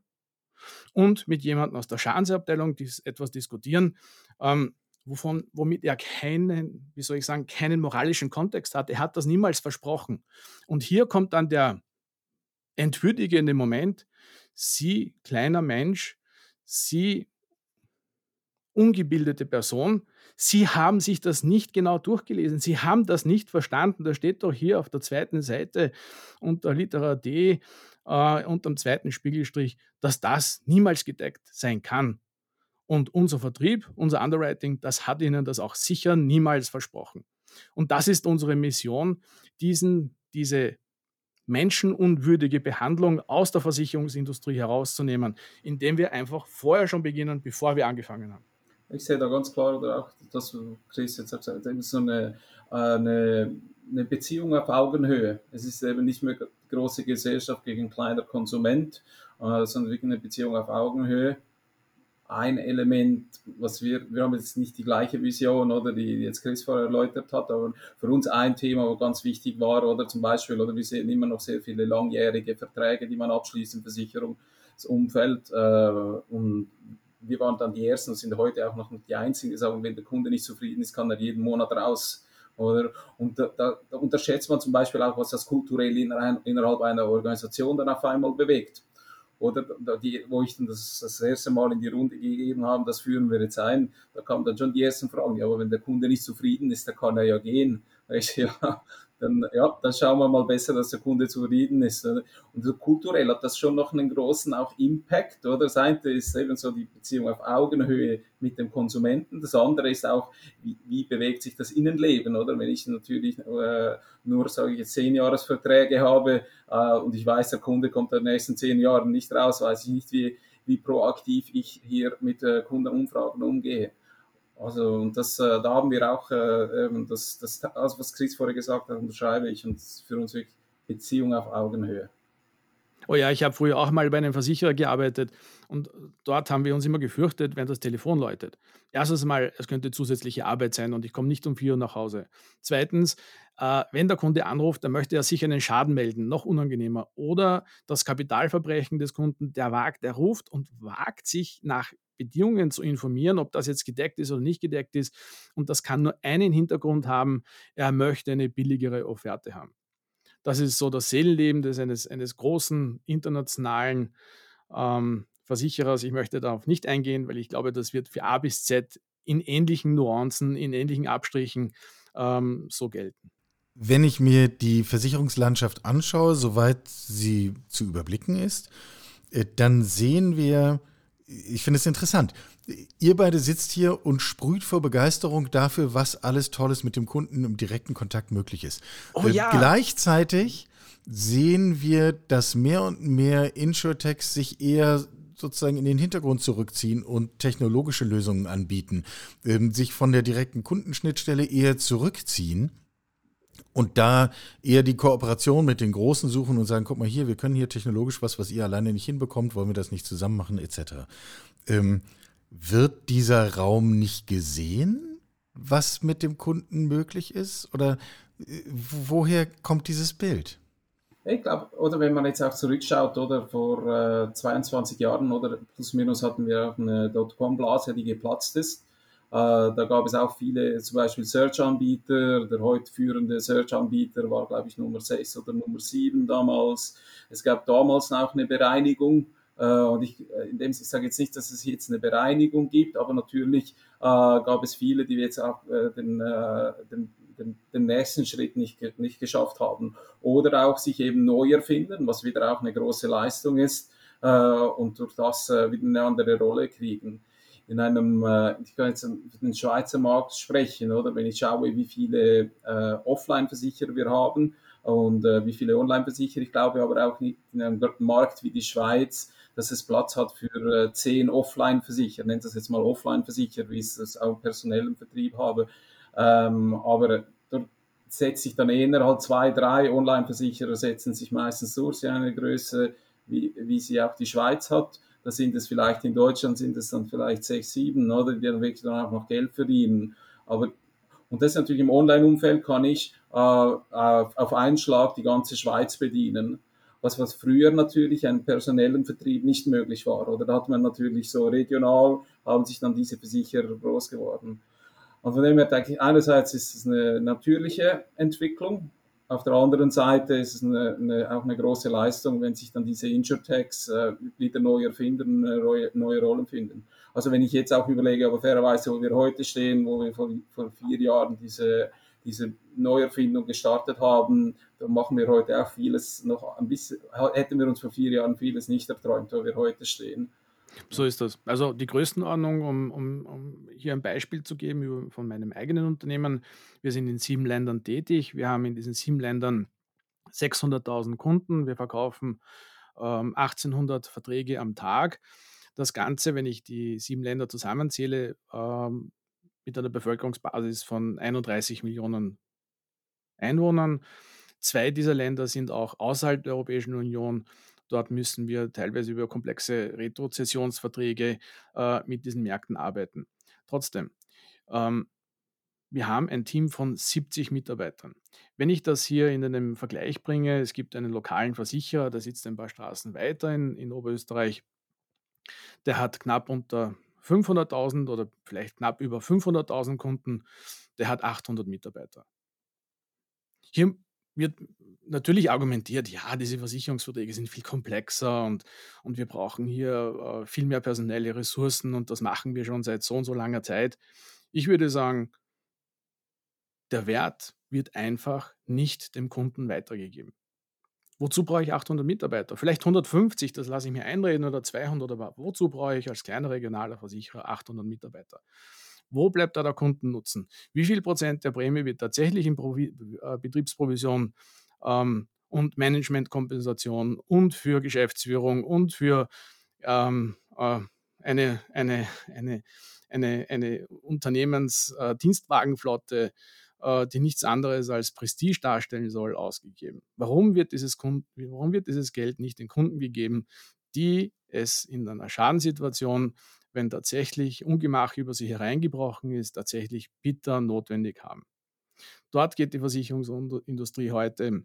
und mit jemandem aus der Schadensabteilung etwas diskutieren, ähm, wovon, womit er keinen, wie soll ich sagen, keinen moralischen Kontext hat. Er hat das niemals versprochen. Und hier kommt dann der entwürdigende Moment, Sie, kleiner Mensch, Sie, ungebildete Person, Sie haben sich das nicht genau durchgelesen. Sie haben das nicht verstanden. Da steht doch hier auf der zweiten Seite unter Litera D, äh, unter dem zweiten Spiegelstrich, dass das niemals gedeckt sein kann. Und unser Vertrieb, unser Underwriting, das hat Ihnen das auch sicher niemals versprochen. Und das ist unsere Mission, diesen, diese menschenunwürdige Behandlung aus der Versicherungsindustrie herauszunehmen, indem wir einfach vorher schon beginnen, bevor wir angefangen haben. Ich sehe da ganz klar, oder auch das, was Chris jetzt hat eben so eine, eine, eine Beziehung auf Augenhöhe. Es ist eben nicht mehr große Gesellschaft gegen kleiner Konsument, äh, sondern wirklich eine Beziehung auf Augenhöhe ein Element, was wir, wir haben jetzt nicht die gleiche Vision, oder die jetzt Chris vorher erläutert hat, aber für uns ein Thema, wo ganz wichtig war, oder zum Beispiel, oder wir sehen immer noch sehr viele langjährige Verträge, die man abschließt im Versicherungsumfeld, äh, und wir waren dann die Ersten und sind heute auch noch die Einzigen, die sagen, wenn der Kunde nicht zufrieden ist, kann er jeden Monat raus. Oder? Und da, da, da unterschätzt man zum Beispiel auch, was das kulturell innerhalb einer Organisation dann auf einmal bewegt oder die, wo ich dann das, das erste Mal in die Runde gegeben habe, das führen wir jetzt ein, da kamen dann schon die ersten Fragen, ja, aber wenn der Kunde nicht zufrieden ist, dann kann er ja gehen. Ich, ja, dann, ja, dann schauen wir mal besser, dass der Kunde zufrieden ist. Und so kulturell hat das schon noch einen großen auch Impact, oder? Das eine ist eben so die Beziehung auf Augenhöhe mit dem Konsumenten. Das andere ist auch, wie, wie bewegt sich das Innenleben, oder? Wenn ich natürlich äh, nur, sage ich jetzt, zehn Jahresverträge habe äh, und ich weiß, der Kunde kommt in den nächsten zehn Jahren nicht raus, weiß ich nicht, wie, wie proaktiv ich hier mit äh, Kundenumfragen umgehe. Also und das, äh, da haben wir auch, äh, das, das, also was Chris vorher gesagt hat, unterschreibe ich und für uns wirklich Beziehung auf Augenhöhe. Oh ja, ich habe früher auch mal bei einem Versicherer gearbeitet und dort haben wir uns immer gefürchtet, wenn das Telefon läutet. Erstens mal, es könnte zusätzliche Arbeit sein und ich komme nicht um vier Uhr nach Hause. Zweitens, äh, wenn der Kunde anruft, dann möchte er sicher einen Schaden melden, noch unangenehmer. Oder das Kapitalverbrechen des Kunden, der wagt, der ruft und wagt sich nach Bedingungen zu informieren, ob das jetzt gedeckt ist oder nicht gedeckt ist. Und das kann nur einen Hintergrund haben, er möchte eine billigere Offerte haben. Das ist so das Seelenleben des eines, eines großen internationalen ähm, Versicherers. Ich möchte darauf nicht eingehen, weil ich glaube, das wird für A bis Z in ähnlichen Nuancen, in ähnlichen Abstrichen ähm, so gelten. Wenn ich mir die Versicherungslandschaft anschaue, soweit sie zu überblicken ist, äh, dann sehen wir ich finde es interessant. Ihr beide sitzt hier und sprüht vor Begeisterung dafür, was alles Tolles mit dem Kunden im direkten Kontakt möglich ist. Oh ja. Gleichzeitig sehen wir, dass mehr und mehr Insurtechs sich eher sozusagen in den Hintergrund zurückziehen und technologische Lösungen anbieten, ähm, sich von der direkten Kundenschnittstelle eher zurückziehen und da eher die Kooperation mit den Großen suchen und sagen, guck mal hier, wir können hier technologisch was, was ihr alleine nicht hinbekommt, wollen wir das nicht zusammen machen, etc. Ähm, wird dieser Raum nicht gesehen, was mit dem Kunden möglich ist? Oder äh, woher kommt dieses Bild? Ich glaube, oder wenn man jetzt auch zurückschaut, oder vor äh, 22 Jahren oder plus minus hatten wir auch eine Dotcom-Blase, die geplatzt ist. Äh, da gab es auch viele, zum Beispiel Search-Anbieter. Der heute führende Search-Anbieter war, glaube ich, Nummer 6 oder Nummer 7 damals. Es gab damals auch eine Bereinigung. Äh, und ich, äh, in dem, ich sage jetzt nicht, dass es jetzt eine Bereinigung gibt, aber natürlich gab es viele, die jetzt auch den, den, den, den, nächsten Schritt nicht, nicht geschafft haben. Oder auch sich eben neu erfinden, was wieder auch eine große Leistung ist und durch das wieder eine andere Rolle kriegen in einem, äh, ich kann jetzt den Schweizer Markt sprechen, oder? Wenn ich schaue, wie viele äh, Offline-Versicherer wir haben und äh, wie viele Online-Versicherer, ich glaube aber auch in einem Markt wie die Schweiz, dass es Platz hat für äh, zehn Offline-Versicherer, nennt das jetzt mal Offline-Versicherer, wie ich es auch personell im Vertrieb habe. Ähm, aber dort setzt sich dann eher halt zwei, drei Online-Versicherer setzen sich meistens durch, eine Größe, wie, wie sie auch die Schweiz hat da sind es vielleicht in Deutschland sind es dann vielleicht sechs, sieben, oder die dann wirklich dann auch noch Geld verdienen. Aber und das natürlich im Online-Umfeld kann ich äh, auf einen Schlag die ganze Schweiz bedienen. Was, was früher natürlich einen personellen Vertrieb nicht möglich war. Oder da hat man natürlich so regional, haben sich dann diese Versicherer groß geworden. Und von dem her denke ich, einerseits ist es eine natürliche Entwicklung, auf der anderen Seite ist es eine, eine, auch eine große Leistung, wenn sich dann diese Insurtechs äh, wieder neu erfinden, äh, neue, Rollen finden. Also wenn ich jetzt auch überlege, aber fairerweise, wo wir heute stehen, wo wir vor, vor vier Jahren diese, diese Neuerfindung gestartet haben, da machen wir heute auch vieles noch ein bisschen, hätten wir uns vor vier Jahren vieles nicht erträumt, wo wir heute stehen. So ist das. Also die Größenordnung, um, um, um hier ein Beispiel zu geben von meinem eigenen Unternehmen. Wir sind in sieben Ländern tätig. Wir haben in diesen sieben Ländern 600.000 Kunden. Wir verkaufen ähm, 1800 Verträge am Tag. Das Ganze, wenn ich die sieben Länder zusammenzähle, ähm, mit einer Bevölkerungsbasis von 31 Millionen Einwohnern. Zwei dieser Länder sind auch außerhalb der Europäischen Union Dort müssen wir teilweise über komplexe Retrozessionsverträge äh, mit diesen Märkten arbeiten. Trotzdem, ähm, wir haben ein Team von 70 Mitarbeitern. Wenn ich das hier in einem Vergleich bringe, es gibt einen lokalen Versicherer, der sitzt ein paar Straßen weiter in, in Oberösterreich, der hat knapp unter 500.000 oder vielleicht knapp über 500.000 Kunden, der hat 800 Mitarbeiter. Hier wird natürlich argumentiert, ja, diese Versicherungsverträge sind viel komplexer und, und wir brauchen hier äh, viel mehr personelle Ressourcen und das machen wir schon seit so und so langer Zeit. Ich würde sagen, der Wert wird einfach nicht dem Kunden weitergegeben. Wozu brauche ich 800 Mitarbeiter? Vielleicht 150, das lasse ich mir einreden, oder 200, aber wozu brauche ich als kleiner regionaler Versicherer 800 Mitarbeiter? Wo bleibt da der Kundennutzen? Wie viel Prozent der Prämie wird tatsächlich in Provi äh, Betriebsprovision ähm, und Managementkompensation und für Geschäftsführung und für ähm, äh, eine, eine, eine, eine, eine Unternehmensdienstwagenflotte, äh, die nichts anderes als Prestige darstellen soll, ausgegeben. Warum wird, dieses warum wird dieses Geld nicht den Kunden gegeben, die es in einer Schadenssituation wenn tatsächlich Ungemach über sie hereingebrochen ist, tatsächlich bitter notwendig haben. Dort geht die Versicherungsindustrie heute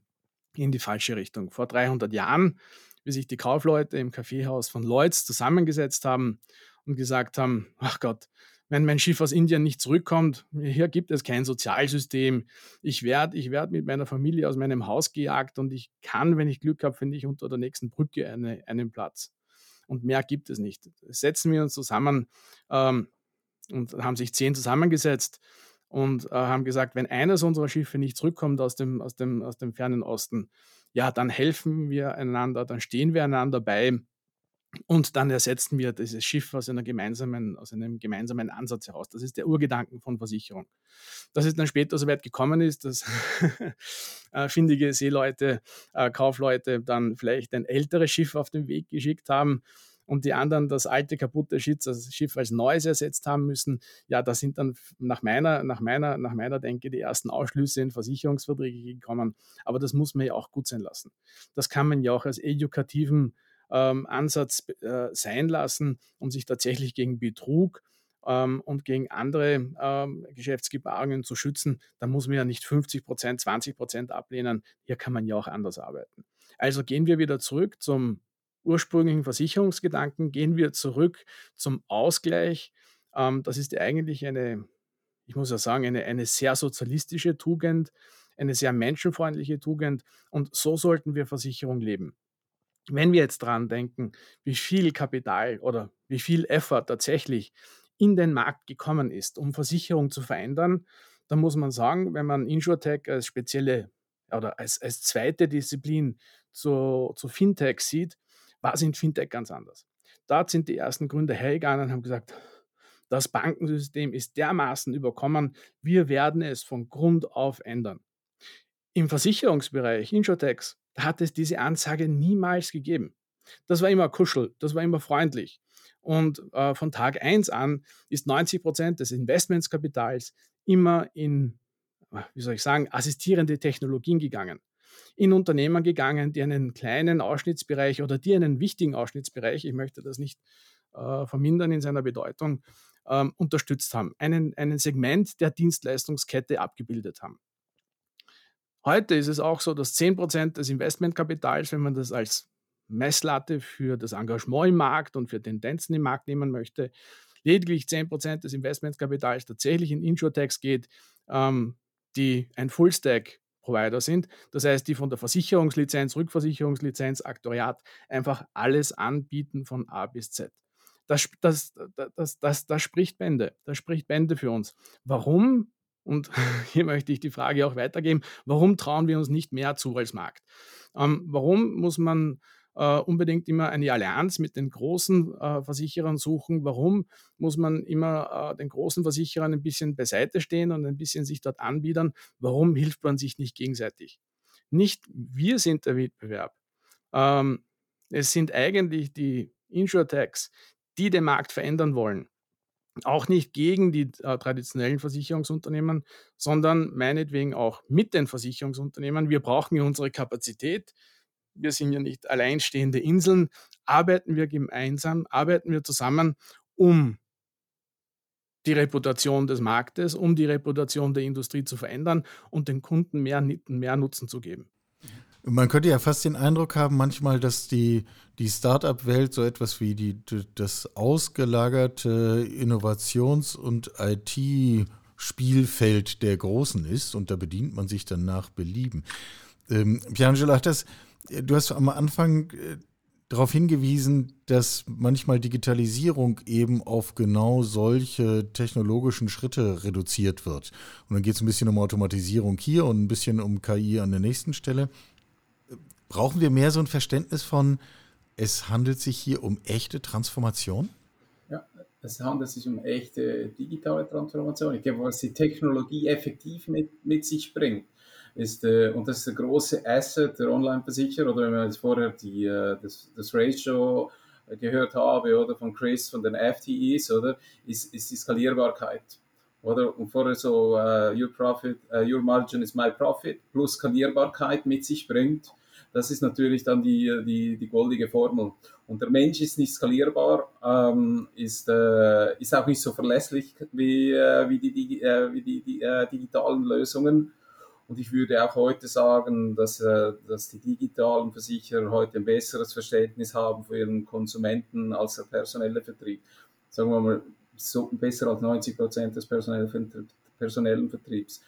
in die falsche Richtung. Vor 300 Jahren, wie sich die Kaufleute im Kaffeehaus von Lloyds zusammengesetzt haben und gesagt haben, ach Gott, wenn mein Schiff aus Indien nicht zurückkommt, hier gibt es kein Sozialsystem. Ich werde ich werd mit meiner Familie aus meinem Haus gejagt und ich kann, wenn ich Glück habe, finde ich unter der nächsten Brücke eine, einen Platz und mehr gibt es nicht. Setzen wir uns zusammen ähm, und haben sich zehn zusammengesetzt und äh, haben gesagt, wenn eines unserer Schiffe nicht zurückkommt aus dem, aus, dem, aus dem fernen Osten, ja, dann helfen wir einander, dann stehen wir einander bei und dann ersetzen wir dieses Schiff aus, einer gemeinsamen, aus einem gemeinsamen Ansatz heraus. Das ist der Urgedanken von Versicherung. Dass es dann später so weit gekommen ist, dass äh, findige Seeleute, äh, Kaufleute dann vielleicht ein älteres Schiff auf den Weg geschickt haben und die anderen das alte kaputte Schiff, als neues ersetzt haben müssen. Ja, da sind dann nach meiner, nach meiner, nach meiner Denke die ersten Ausschlüsse in Versicherungsverträge gekommen. Aber das muss man ja auch gut sein lassen. Das kann man ja auch als edukativen ähm, Ansatz äh, sein lassen, um sich tatsächlich gegen Betrug ähm, und gegen andere ähm, Geschäftsgebaren zu schützen, dann muss man ja nicht 50 Prozent, 20 Prozent ablehnen. Hier kann man ja auch anders arbeiten. Also gehen wir wieder zurück zum ursprünglichen Versicherungsgedanken, gehen wir zurück zum Ausgleich. Ähm, das ist eigentlich eine, ich muss ja sagen, eine, eine sehr sozialistische Tugend, eine sehr menschenfreundliche Tugend und so sollten wir Versicherung leben. Wenn wir jetzt dran denken, wie viel Kapital oder wie viel Effort tatsächlich in den Markt gekommen ist, um Versicherung zu verändern, dann muss man sagen, wenn man InsurTech als spezielle oder als, als zweite Disziplin zu, zu Fintech sieht, war es in Fintech ganz anders. Dort sind die ersten Gründer hergegangen und haben gesagt, das Bankensystem ist dermaßen überkommen, wir werden es von Grund auf ändern. Im Versicherungsbereich, Insurtechs, da hat es diese Ansage niemals gegeben. Das war immer kuschel, das war immer freundlich. Und äh, von Tag 1 an ist 90 Prozent des Investmentskapitals immer in, wie soll ich sagen, assistierende Technologien gegangen. In Unternehmen gegangen, die einen kleinen Ausschnittsbereich oder die einen wichtigen Ausschnittsbereich, ich möchte das nicht äh, vermindern in seiner Bedeutung, ähm, unterstützt haben, einen, einen Segment der Dienstleistungskette abgebildet haben. Heute ist es auch so, dass 10% des Investmentkapitals, wenn man das als Messlatte für das Engagement im Markt und für Tendenzen im Markt nehmen möchte, lediglich 10% des Investmentkapitals tatsächlich in Insurtechs geht, ähm, die ein Fullstack-Provider sind. Das heißt, die von der Versicherungslizenz, Rückversicherungslizenz, Aktoriat einfach alles anbieten von A bis Z. Das, das, das, das, das spricht Bände. Das spricht Bände für uns. Warum? Und hier möchte ich die Frage auch weitergeben, warum trauen wir uns nicht mehr zu als Markt? Ähm, warum muss man äh, unbedingt immer eine Allianz mit den großen äh, Versicherern suchen? Warum muss man immer äh, den großen Versicherern ein bisschen beiseite stehen und ein bisschen sich dort anbiedern? Warum hilft man sich nicht gegenseitig? Nicht wir sind der Wettbewerb. Ähm, es sind eigentlich die Insurtechs, die den Markt verändern wollen auch nicht gegen die äh, traditionellen Versicherungsunternehmen, sondern meinetwegen auch mit den Versicherungsunternehmen. Wir brauchen ja unsere Kapazität. Wir sind ja nicht alleinstehende Inseln. Arbeiten wir gemeinsam, arbeiten wir zusammen, um die Reputation des Marktes, um die Reputation der Industrie zu verändern und den Kunden mehr, mehr Nutzen zu geben. Man könnte ja fast den Eindruck haben, manchmal, dass die, die Start-up-Welt so etwas wie die, das ausgelagerte Innovations- und IT-Spielfeld der Großen ist und da bedient man sich dann nach Belieben. Ähm, Piangelo, das, du hast am Anfang äh, darauf hingewiesen, dass manchmal Digitalisierung eben auf genau solche technologischen Schritte reduziert wird. Und dann geht es ein bisschen um Automatisierung hier und ein bisschen um KI an der nächsten Stelle. Brauchen wir mehr so ein Verständnis von, es handelt sich hier um echte Transformation? Ja, es handelt sich um echte digitale Transformation. Ich glaube, was die Technologie effektiv mit, mit sich bringt, ist, äh, und das ist der große Asset der Online-Versicherer, oder wenn man jetzt vorher die, äh, das, das Ratio gehört habe, oder von Chris, von den FTEs, oder, ist, ist die Skalierbarkeit. Oder? Und vorher so, uh, your profit, uh, your margin is my profit, plus Skalierbarkeit mit sich bringt, das ist natürlich dann die, die, die goldige Formel. Und der Mensch ist nicht skalierbar, ähm, ist, äh, ist auch nicht so verlässlich wie, äh, wie, die, äh, wie die, die äh, digitalen Lösungen. Und ich würde auch heute sagen, dass, äh, dass die digitalen Versicherer heute ein besseres Verständnis haben für ihren Konsumenten als der personelle Vertrieb. Sagen wir mal, so besser als 90 Prozent des personellen, Vertriebs.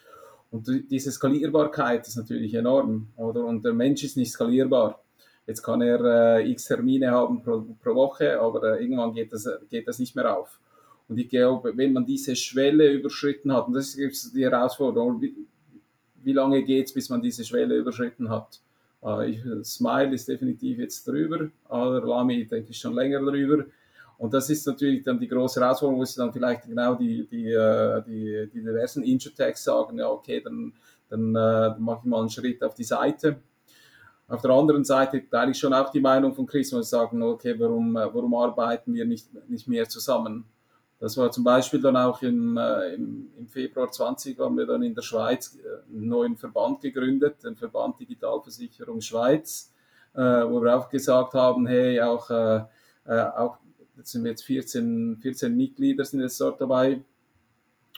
Und diese Skalierbarkeit ist natürlich enorm, oder? Und der Mensch ist nicht skalierbar. Jetzt kann er äh, x Termine haben pro, pro Woche, aber äh, irgendwann geht das, geht das nicht mehr auf. Und ich glaube, wenn man diese Schwelle überschritten hat, und das ist die Herausforderung, wie, lange geht es, bis man diese Schwelle überschritten hat? Äh, ich, Smile ist definitiv jetzt drüber, aber Lamy denke ich schon länger drüber. Und das ist natürlich dann die große Herausforderung, wo sie dann vielleicht genau die, die, äh, die, die diversen Insurtechs sagen, ja, okay, dann, dann, äh, mache ich mal einen Schritt auf die Seite. Auf der anderen Seite teile ich schon auch die Meinung von Chris, wo sie sagen, okay, warum, äh, warum arbeiten wir nicht, nicht mehr zusammen? Das war zum Beispiel dann auch im, im, im Februar 20 haben wir dann in der Schweiz einen neuen Verband gegründet, den Verband Digitalversicherung Schweiz, wo wir auch gesagt haben, hey, auch, auch jetzt sind wir jetzt 14, 14 Mitglieder sind jetzt dort dabei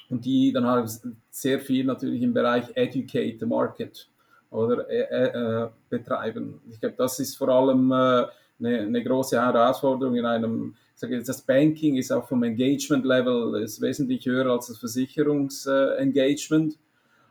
und die dann halt sehr viel natürlich im Bereich Educate the Market oder äh, äh, äh betreiben. Ich glaube, das ist vor allem äh, eine, eine, große Herausforderung in einem, sage jetzt, das Banking ist auch vom Engagement Level ist wesentlich höher als das Versicherungsengagement.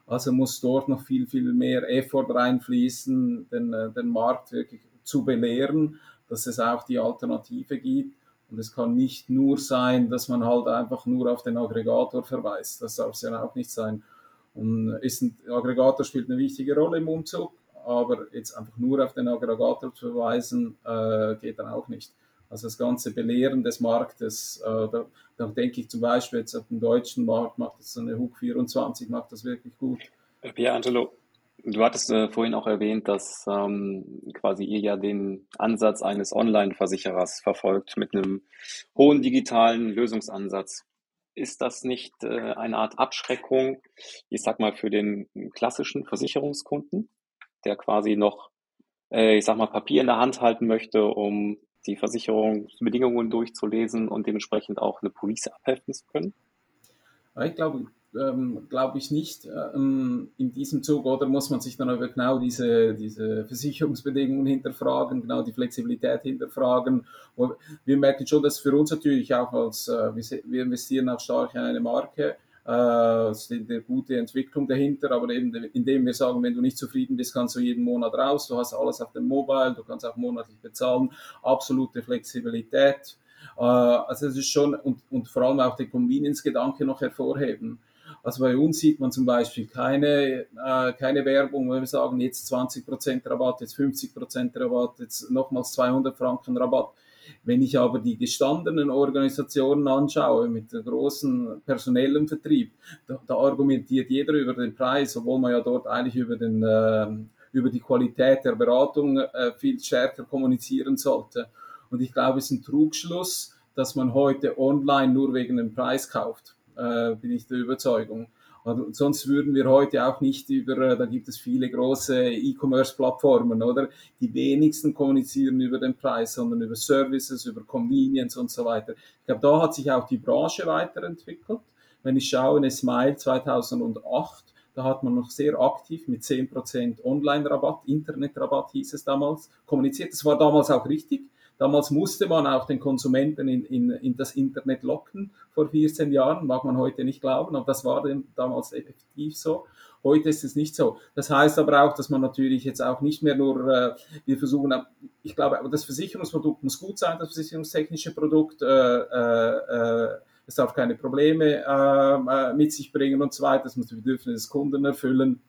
also muss dort noch viel, viel mehr Effort reinfließen, den, den Markt wirklich zu belehren, dass es auch die Alternative gibt. Und es kann nicht nur sein, dass man halt einfach nur auf den Aggregator verweist. Das darf es ja auch nicht sein. Und ist ein Aggregator spielt eine wichtige Rolle im Umzug, aber jetzt einfach nur auf den Aggregator zu verweisen, äh, geht dann auch nicht. Also das ganze Belehren des Marktes, äh, da, da, denke ich zum Beispiel jetzt auf dem deutschen Markt macht das eine Hook 24, macht das wirklich gut. Pierre Angelo, Du hattest äh, vorhin auch erwähnt, dass ähm, quasi ihr ja den Ansatz eines Online-Versicherers verfolgt mit einem hohen digitalen Lösungsansatz. Ist das nicht äh, eine Art Abschreckung, ich sag mal, für den klassischen Versicherungskunden, der quasi noch, äh, ich sag mal, Papier in der Hand halten möchte, um die Versicherungsbedingungen durchzulesen und dementsprechend auch eine Police abheften zu können? Ich glaube, ähm, glaube ich nicht ähm, in diesem Zug, oder muss man sich dann aber genau diese, diese Versicherungsbedingungen hinterfragen, genau die Flexibilität hinterfragen. Und wir merken schon, dass für uns natürlich auch als, äh, wir investieren auch stark in eine Marke, äh, ist eine gute Entwicklung dahinter, aber eben indem wir sagen, wenn du nicht zufrieden bist, kannst du jeden Monat raus, du hast alles auf dem Mobile, du kannst auch monatlich bezahlen, absolute Flexibilität. Äh, also es ist schon, und, und vor allem auch den Convenience-Gedanke noch hervorheben. Also bei uns sieht man zum Beispiel keine, äh, keine Werbung, wenn wir sagen, jetzt 20% Rabatt, jetzt 50% Rabatt, jetzt nochmals 200 Franken Rabatt. Wenn ich aber die gestandenen Organisationen anschaue mit großen personellen Vertrieb, da, da, argumentiert jeder über den Preis, obwohl man ja dort eigentlich über, den, äh, über die Qualität der Beratung äh, viel stärker kommunizieren sollte. Und ich glaube, es ist ein Trugschluss, dass man heute online nur wegen dem Preis kauft äh, bin ich der Überzeugung. Und sonst würden wir heute auch nicht über, äh, da gibt es viele große E-Commerce-Plattformen, oder? Die wenigsten kommunizieren über den Preis, sondern über Services, über Convenience und so weiter. Ich glaube, da hat sich auch die Branche weiterentwickelt. Wenn ich schaue, in Smile 2008, da hat man noch sehr aktiv mit 10% Online-Rabatt, Internet-Rabatt hieß es damals, kommuniziert. Das war damals auch richtig. Damals musste man auch den Konsumenten in, in, in das Internet locken, vor 14 Jahren, mag man heute nicht glauben, aber das war damals effektiv so. Heute ist es nicht so. Das heißt aber auch, dass man natürlich jetzt auch nicht mehr nur, äh, wir versuchen, ich glaube, aber das Versicherungsprodukt muss gut sein, das versicherungstechnische Produkt, äh, äh, äh es darf keine Probleme äh, äh, mit sich bringen und so weiter, es muss die Bedürfnisse des Kunden erfüllen.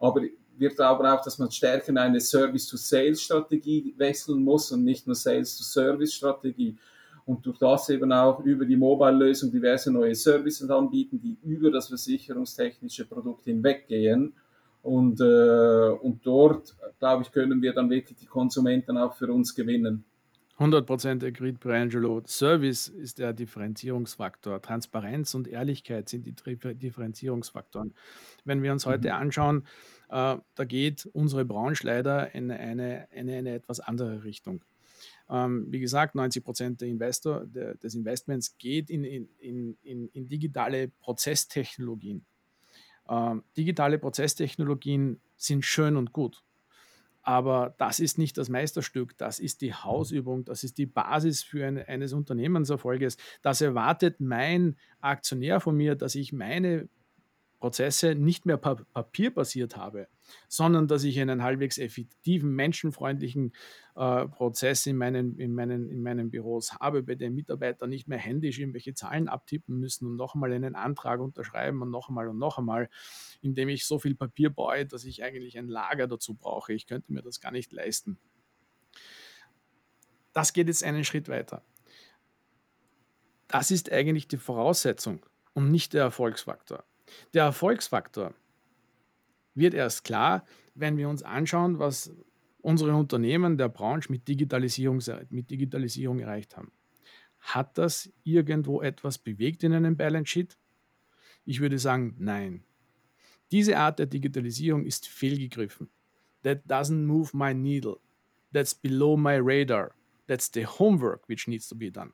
Aber wir glauben auch, dass man stärker in eine Service-to-Sales-Strategie wechseln muss und nicht nur Sales-to-Service-Strategie. Und durch das eben auch über die Mobile-Lösung diverse neue Services anbieten, die über das versicherungstechnische Produkt hinweggehen. Und, äh, und dort, glaube ich, können wir dann wirklich die Konsumenten auch für uns gewinnen. 100% agreed, Briangelo. Service ist der Differenzierungsfaktor. Transparenz und Ehrlichkeit sind die Differenzierungsfaktoren. Wenn wir uns heute mhm. anschauen, äh, da geht unsere Branche leider in eine, eine, eine etwas andere Richtung. Ähm, wie gesagt, 90 Prozent Investor, der, des Investments geht in, in, in, in digitale Prozesstechnologien. Ähm, digitale Prozesstechnologien sind schön und gut. Aber das ist nicht das Meisterstück, das ist die Hausübung, das ist die Basis für ein, eines Unternehmenserfolges. Das erwartet mein Aktionär von mir, dass ich meine Prozesse nicht mehr pa papierbasiert habe, sondern dass ich einen halbwegs effektiven, menschenfreundlichen äh, Prozess in meinen, in, meinen, in meinen Büros habe, bei dem Mitarbeiter nicht mehr händisch irgendwelche Zahlen abtippen müssen und noch einmal einen Antrag unterschreiben und noch einmal und noch einmal, indem ich so viel Papier baue, dass ich eigentlich ein Lager dazu brauche. Ich könnte mir das gar nicht leisten. Das geht jetzt einen Schritt weiter. Das ist eigentlich die Voraussetzung und nicht der Erfolgsfaktor. Der Erfolgsfaktor wird erst klar, wenn wir uns anschauen, was unsere Unternehmen der Branche mit Digitalisierung, mit Digitalisierung erreicht haben. Hat das irgendwo etwas bewegt in einem Balance Sheet? Ich würde sagen, nein. Diese Art der Digitalisierung ist fehlgegriffen. That doesn't move my needle. That's below my radar. That's the homework which needs to be done.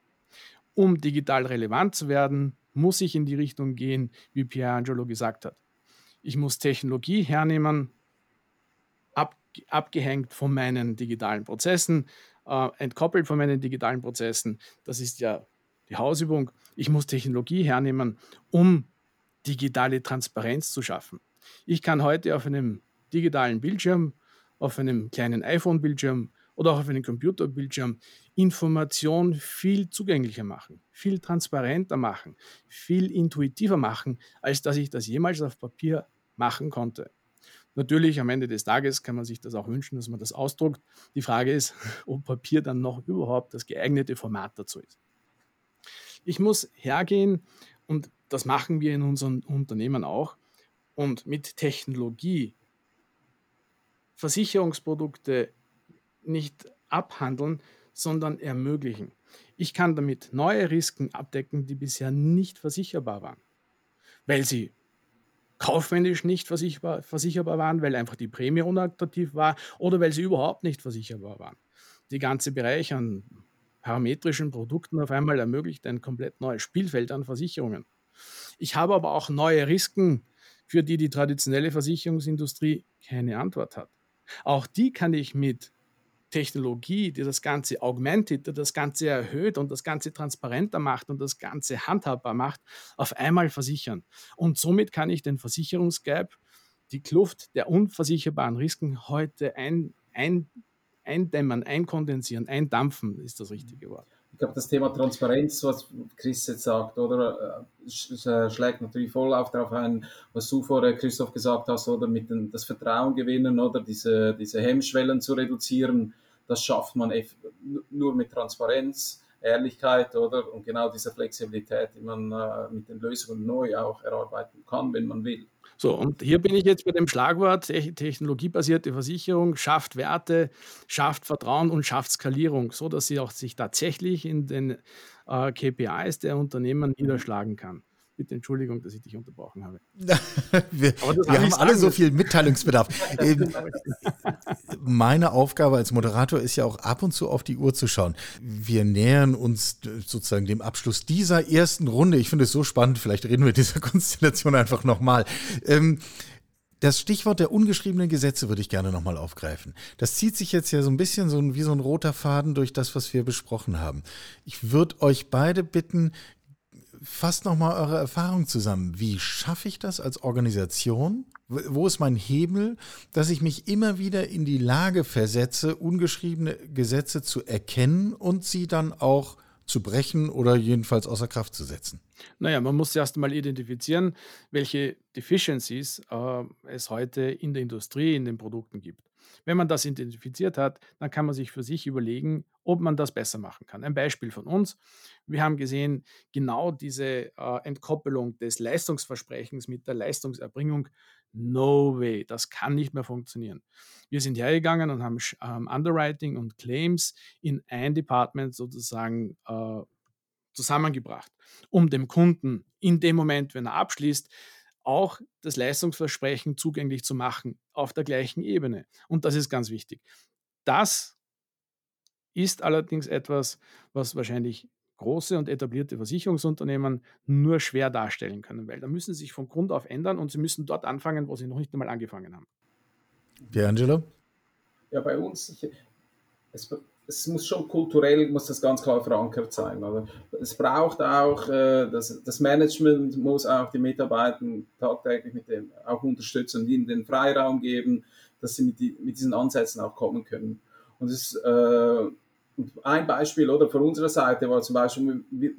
Um digital relevant zu werden, muss ich in die Richtung gehen, wie Pierre Angelo gesagt hat. Ich muss Technologie hernehmen, ab, abgehängt von meinen digitalen Prozessen, äh, entkoppelt von meinen digitalen Prozessen. Das ist ja die Hausübung. Ich muss Technologie hernehmen, um digitale Transparenz zu schaffen. Ich kann heute auf einem digitalen Bildschirm, auf einem kleinen iPhone-Bildschirm oder auch auf einem Computerbildschirm Information viel zugänglicher machen, viel transparenter machen, viel intuitiver machen, als dass ich das jemals auf Papier machen konnte. Natürlich, am Ende des Tages kann man sich das auch wünschen, dass man das ausdruckt. Die Frage ist, ob Papier dann noch überhaupt das geeignete Format dazu ist. Ich muss hergehen und das machen wir in unseren Unternehmen auch und mit Technologie Versicherungsprodukte nicht abhandeln, sondern ermöglichen. Ich kann damit neue Risiken abdecken, die bisher nicht versicherbar waren, weil sie kaufmännisch nicht versicherbar, versicherbar waren, weil einfach die Prämie unattraktiv war oder weil sie überhaupt nicht versicherbar waren. Die ganze Bereich an parametrischen Produkten auf einmal ermöglicht ein komplett neues Spielfeld an Versicherungen. Ich habe aber auch neue Risiken, für die die traditionelle Versicherungsindustrie keine Antwort hat. Auch die kann ich mit Technologie, die das Ganze augmented, die das Ganze erhöht und das Ganze transparenter macht und das Ganze handhabbar macht, auf einmal versichern. Und somit kann ich den Versicherungsgap, die Kluft der unversicherbaren Risiken heute ein, ein, eindämmen, einkondensieren, eindampfen, ist das richtige Wort ich glaube, das Thema Transparenz, was Chris jetzt sagt, oder äh, schlägt natürlich voll auf darauf ein, was du vorher, Christoph, gesagt hast, oder mit dem, das Vertrauen gewinnen oder diese, diese Hemmschwellen zu reduzieren. Das schafft man nur mit Transparenz, Ehrlichkeit, oder? Und genau diese Flexibilität, die man äh, mit den Lösungen neu auch erarbeiten kann, wenn man will. So, und hier bin ich jetzt bei dem Schlagwort technologiebasierte Versicherung schafft Werte, schafft Vertrauen und schafft Skalierung, so dass sie auch sich tatsächlich in den äh, KPIs der Unternehmen niederschlagen kann. Bitte Entschuldigung, dass ich dich unterbrochen habe. wir, wir haben alle so viel Mitteilungsbedarf. Meine Aufgabe als Moderator ist ja auch ab und zu auf die Uhr zu schauen. Wir nähern uns sozusagen dem Abschluss dieser ersten Runde. Ich finde es so spannend, vielleicht reden wir dieser Konstellation einfach nochmal. Ähm, das Stichwort der ungeschriebenen Gesetze würde ich gerne nochmal aufgreifen. Das zieht sich jetzt ja so ein bisschen so wie so ein roter Faden durch das, was wir besprochen haben. Ich würde euch beide bitten, fasst nochmal eure Erfahrung zusammen. Wie schaffe ich das als Organisation? Wo ist mein Hebel, dass ich mich immer wieder in die Lage versetze, ungeschriebene Gesetze zu erkennen und sie dann auch zu brechen oder jedenfalls außer Kraft zu setzen? Naja, man muss erst einmal identifizieren, welche Deficiencies äh, es heute in der Industrie, in den Produkten gibt. Wenn man das identifiziert hat, dann kann man sich für sich überlegen, ob man das besser machen kann. Ein Beispiel von uns. Wir haben gesehen, genau diese äh, Entkoppelung des Leistungsversprechens mit der Leistungserbringung, no way, das kann nicht mehr funktionieren. Wir sind hergegangen und haben ähm, Underwriting und Claims in ein Department sozusagen äh, zusammengebracht, um dem Kunden in dem Moment, wenn er abschließt, auch das Leistungsversprechen zugänglich zu machen auf der gleichen Ebene. Und das ist ganz wichtig. Das ist allerdings etwas, was wahrscheinlich große und etablierte Versicherungsunternehmen nur schwer darstellen können, weil da müssen sie sich von Grund auf ändern und sie müssen dort anfangen, wo sie noch nicht einmal angefangen haben. Angelo? Ja, bei uns, ich, es, es muss schon kulturell, muss das ganz klar verankert sein. Oder? Es braucht auch, äh, das, das Management muss auch die Mitarbeiter tagtäglich mit dem auch unterstützen, ihnen den Freiraum geben, dass sie mit, die, mit diesen Ansätzen auch kommen können. Und es, äh, ein Beispiel oder von unserer Seite war zum Beispiel, wir,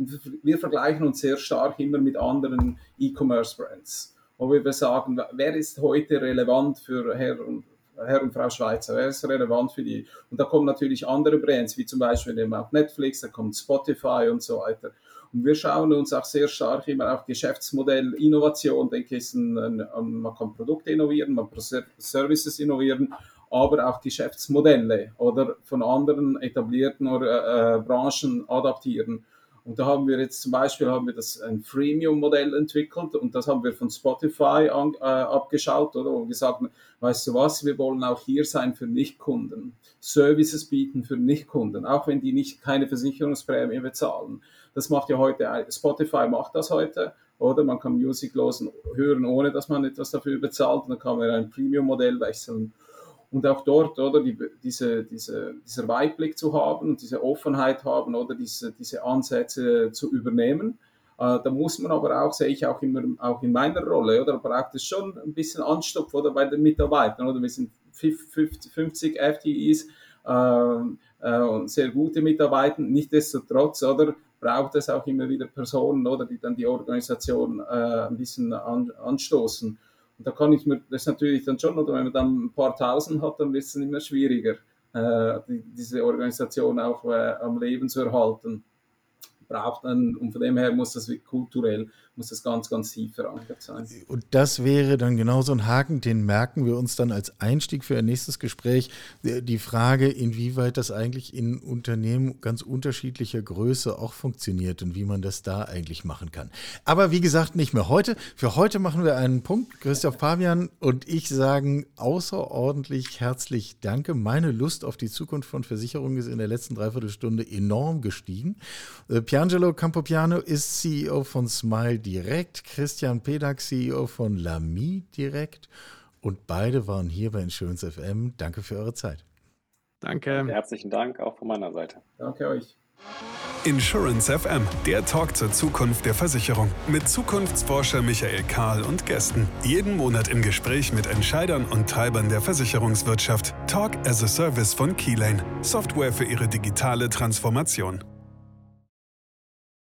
wir vergleichen uns sehr stark immer mit anderen E-Commerce-Brands, wo wir sagen, wer ist heute relevant für Herr und Herr und Frau Schweizer, er ist relevant für die. Und da kommen natürlich andere Brands, wie zum Beispiel eben Netflix, da kommt Spotify und so weiter. Und wir schauen uns auch sehr stark immer auf Geschäftsmodell, Innovation, denke ich, ein, ein, man kann Produkte innovieren, man kann Services innovieren, aber auch Geschäftsmodelle oder von anderen etablierten oder, äh, Branchen adaptieren. Und da haben wir jetzt zum Beispiel haben wir das ein Freemium-Modell entwickelt und das haben wir von Spotify an, äh, abgeschaut oder und gesagt, weißt du was, wir wollen auch hier sein für Nichtkunden, Services bieten für Nichtkunden, auch wenn die nicht keine Versicherungsprämie bezahlen. Das macht ja heute Spotify macht das heute oder man kann Musik losen, hören, ohne dass man etwas dafür bezahlt. Und dann kann man ein Premium-Modell wechseln und auch dort, oder, die, diese, diese, dieser Weitblick zu haben und diese Offenheit haben, oder diese, diese Ansätze zu übernehmen. Äh, da muss man aber auch, sehe ich auch immer, auch in meiner Rolle, oder, braucht es schon ein bisschen Anstupf, oder, bei den Mitarbeitern, oder, wir sind 50, 50 FTEs, äh, äh, und sehr gute Mitarbeiter, nichtsdestotrotz, oder, braucht es auch immer wieder Personen, oder, die dann die Organisation äh, ein bisschen an, anstoßen. Da kann ich mir das natürlich dann schon, oder wenn man dann ein paar Tausend hat, dann wird es immer schwieriger, äh, die, diese Organisation auch äh, am Leben zu erhalten. Braucht dann, und von dem her muss das kulturell, muss das ganz, ganz tief verankert sein. Und das wäre dann genau so ein Haken, den merken wir uns dann als Einstieg für ein nächstes Gespräch. Die Frage, inwieweit das eigentlich in Unternehmen ganz unterschiedlicher Größe auch funktioniert und wie man das da eigentlich machen kann. Aber wie gesagt, nicht mehr heute. Für heute machen wir einen Punkt. Christoph Pavian und ich sagen außerordentlich herzlich Danke. Meine Lust auf die Zukunft von Versicherungen ist in der letzten Dreiviertelstunde enorm gestiegen. Äh, Piangelo Campopiano ist CEO von Smile Direct, Christian Pedak, CEO von Lamy Direct. Und beide waren hier bei Insurance FM. Danke für eure Zeit. Danke. Herzlichen Dank auch von meiner Seite. Danke euch. Insurance FM, der Talk zur Zukunft der Versicherung. Mit Zukunftsforscher Michael Kahl und Gästen. Jeden Monat im Gespräch mit Entscheidern und Treibern der Versicherungswirtschaft. Talk as a Service von Keylane. Software für ihre digitale Transformation.